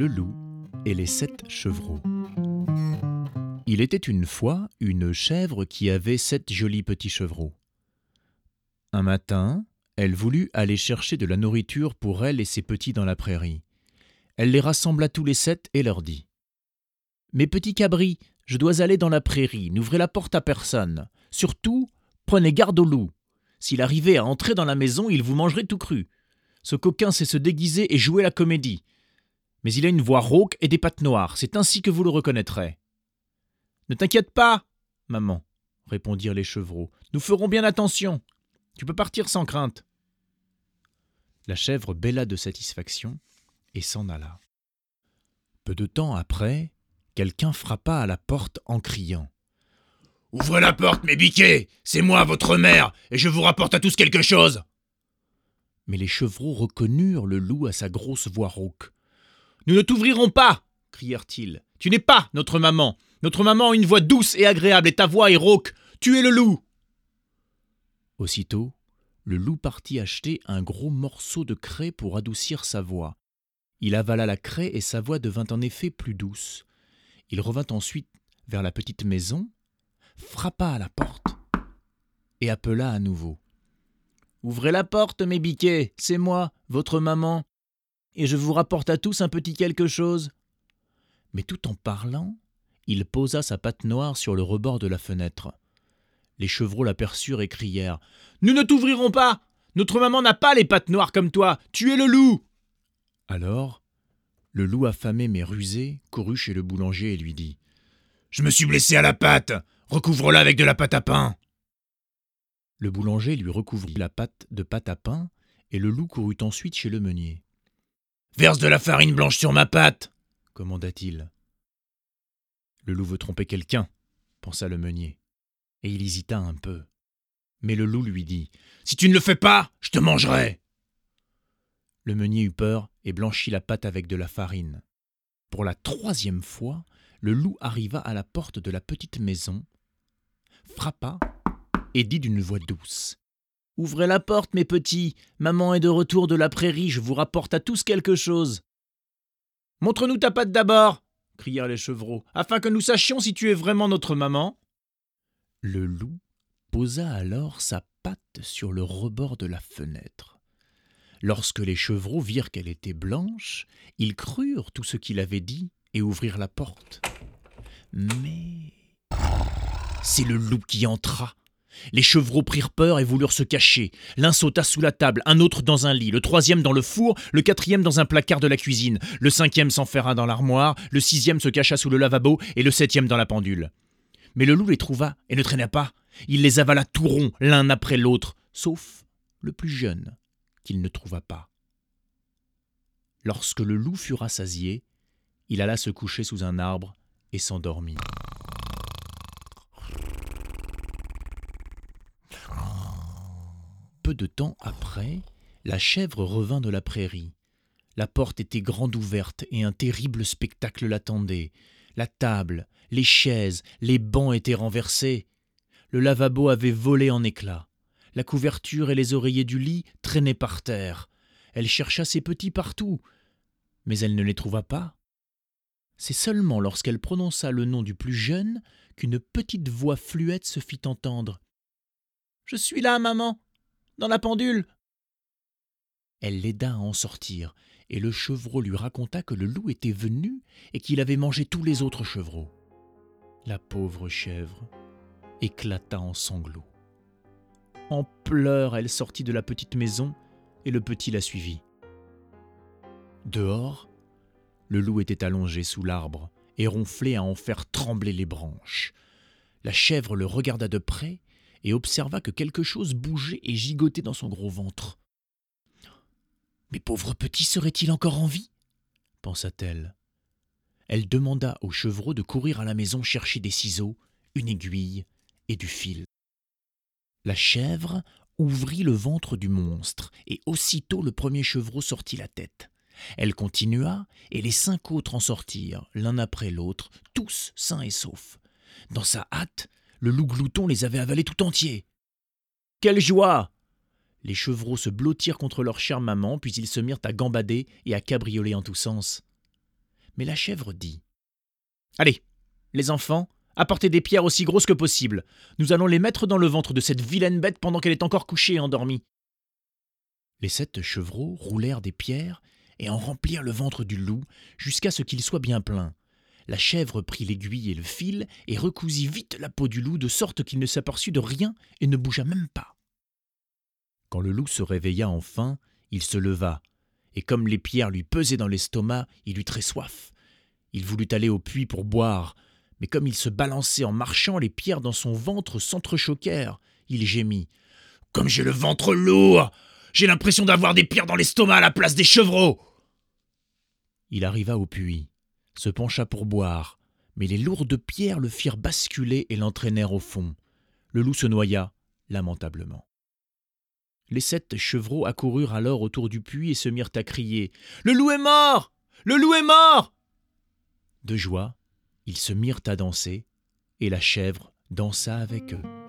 Le loup et les sept chevreaux. Il était une fois une chèvre qui avait sept jolis petits chevreaux. Un matin, elle voulut aller chercher de la nourriture pour elle et ses petits dans la prairie. Elle les rassembla tous les sept et leur dit Mes petits cabris, je dois aller dans la prairie, n'ouvrez la porte à personne. Surtout, prenez garde au loup. S'il arrivait à entrer dans la maison, il vous mangerait tout cru. Ce coquin sait se déguiser et jouer la comédie. Mais il a une voix rauque et des pattes noires, c'est ainsi que vous le reconnaîtrez. Ne t'inquiète pas, maman, répondirent les chevreaux. Nous ferons bien attention. Tu peux partir sans crainte. La chèvre bêla de satisfaction et s'en alla. Peu de temps après, quelqu'un frappa à la porte en criant. Ouvrez la porte, mes biquets C'est moi, votre mère, et je vous rapporte à tous quelque chose Mais les chevreaux reconnurent le loup à sa grosse voix rauque. Nous ne t'ouvrirons pas crièrent-ils. Tu n'es pas notre maman. Notre maman a une voix douce et agréable, et ta voix est rauque. Tu es le loup. Aussitôt, le loup partit acheter un gros morceau de craie pour adoucir sa voix. Il avala la craie et sa voix devint en effet plus douce. Il revint ensuite vers la petite maison, frappa à la porte et appela à nouveau. Ouvrez la porte, mes biquets, c'est moi, votre maman, et je vous rapporte à tous un petit quelque chose. Mais tout en parlant, il posa sa patte noire sur le rebord de la fenêtre. Les chevreaux l'aperçurent et crièrent. Nous ne t'ouvrirons pas! Notre maman n'a pas les pattes noires comme toi. Tu es le loup! Alors, le loup affamé mais rusé courut chez le boulanger et lui dit. Je me suis blessé à la patte. Recouvre-la avec de la pâte à pain. Le boulanger lui recouvrit la pâte de pâte à pain et le loup courut ensuite chez le meunier. Verse de la farine blanche sur ma pâte commanda-t-il. Le loup veut tromper quelqu'un, pensa le meunier et il hésita un peu. Mais le loup lui dit Si tu ne le fais pas, je te mangerai. Le meunier eut peur et blanchit la pâte avec de la farine. Pour la troisième fois, le loup arriva à la porte de la petite maison, frappa et dit d'une voix douce Ouvrez la porte, mes petits. Maman est de retour de la prairie, je vous rapporte à tous quelque chose. Montre-nous ta patte d'abord crièrent les chevreaux, afin que nous sachions si tu es vraiment notre maman. Le loup posa alors sa patte sur le rebord de la fenêtre. Lorsque les chevreaux virent qu'elle était blanche, ils crurent tout ce qu'il avait dit et ouvrirent la porte. Mais c'est le loup qui entra. Les chevreaux prirent peur et voulurent se cacher. L'un sauta sous la table, un autre dans un lit, le troisième dans le four, le quatrième dans un placard de la cuisine, le cinquième s'enferra dans l'armoire, le sixième se cacha sous le lavabo et le septième dans la pendule. Mais le loup les trouva et ne traîna pas. Il les avala tout rond, l'un après l'autre, sauf le plus jeune, qu'il ne trouva pas. Lorsque le loup fut rassasié, il alla se coucher sous un arbre et s'endormit. De temps après, la chèvre revint de la prairie. La porte était grande ouverte et un terrible spectacle l'attendait. La table, les chaises, les bancs étaient renversés. Le lavabo avait volé en éclats. La couverture et les oreillers du lit traînaient par terre. Elle chercha ses petits partout, mais elle ne les trouva pas. C'est seulement lorsqu'elle prononça le nom du plus jeune qu'une petite voix fluette se fit entendre. Je suis là, maman, dans la pendule. Elle l'aida à en sortir, et le chevreau lui raconta que le loup était venu et qu'il avait mangé tous les autres chevreaux. La pauvre chèvre éclata en sanglots. En pleurs, elle sortit de la petite maison et le petit la suivit. Dehors, le loup était allongé sous l'arbre et ronflait à en faire trembler les branches. La chèvre le regarda de près et observa que quelque chose bougeait et gigotait dans son gros ventre. Mes pauvres petits seraient-ils encore en vie? pensa-t-elle elle demanda au chevreau de courir à la maison chercher des ciseaux, une aiguille et du fil. La chèvre ouvrit le ventre du monstre, et aussitôt le premier chevreau sortit la tête. Elle continua, et les cinq autres en sortirent, l'un après l'autre, tous sains et saufs. Dans sa hâte, le loup glouton les avait avalés tout entiers. Quelle joie Les chevreaux se blottirent contre leur chère maman, puis ils se mirent à gambader et à cabrioler en tous sens. Mais la chèvre dit Allez, les enfants, apportez des pierres aussi grosses que possible. Nous allons les mettre dans le ventre de cette vilaine bête pendant qu'elle est encore couchée et endormie. Les sept chevreaux roulèrent des pierres et en remplirent le ventre du loup jusqu'à ce qu'il soit bien plein. La chèvre prit l'aiguille et le fil et recousit vite la peau du loup de sorte qu'il ne s'aperçut de rien et ne bougea même pas. Quand le loup se réveilla enfin, il se leva, et comme les pierres lui pesaient dans l'estomac, il eut très soif. Il voulut aller au puits pour boire, mais comme il se balançait en marchant, les pierres dans son ventre s'entrechoquèrent. Il gémit. Comme j'ai le ventre lourd J'ai l'impression d'avoir des pierres dans l'estomac à la place des chevreaux Il arriva au puits, se pencha pour boire, mais les lourdes pierres le firent basculer et l'entraînèrent au fond. Le loup se noya, lamentablement. Les sept chevreaux accoururent alors autour du puits et se mirent à crier Le loup est mort Le loup est mort De joie, ils se mirent à danser, et la chèvre dansa avec eux.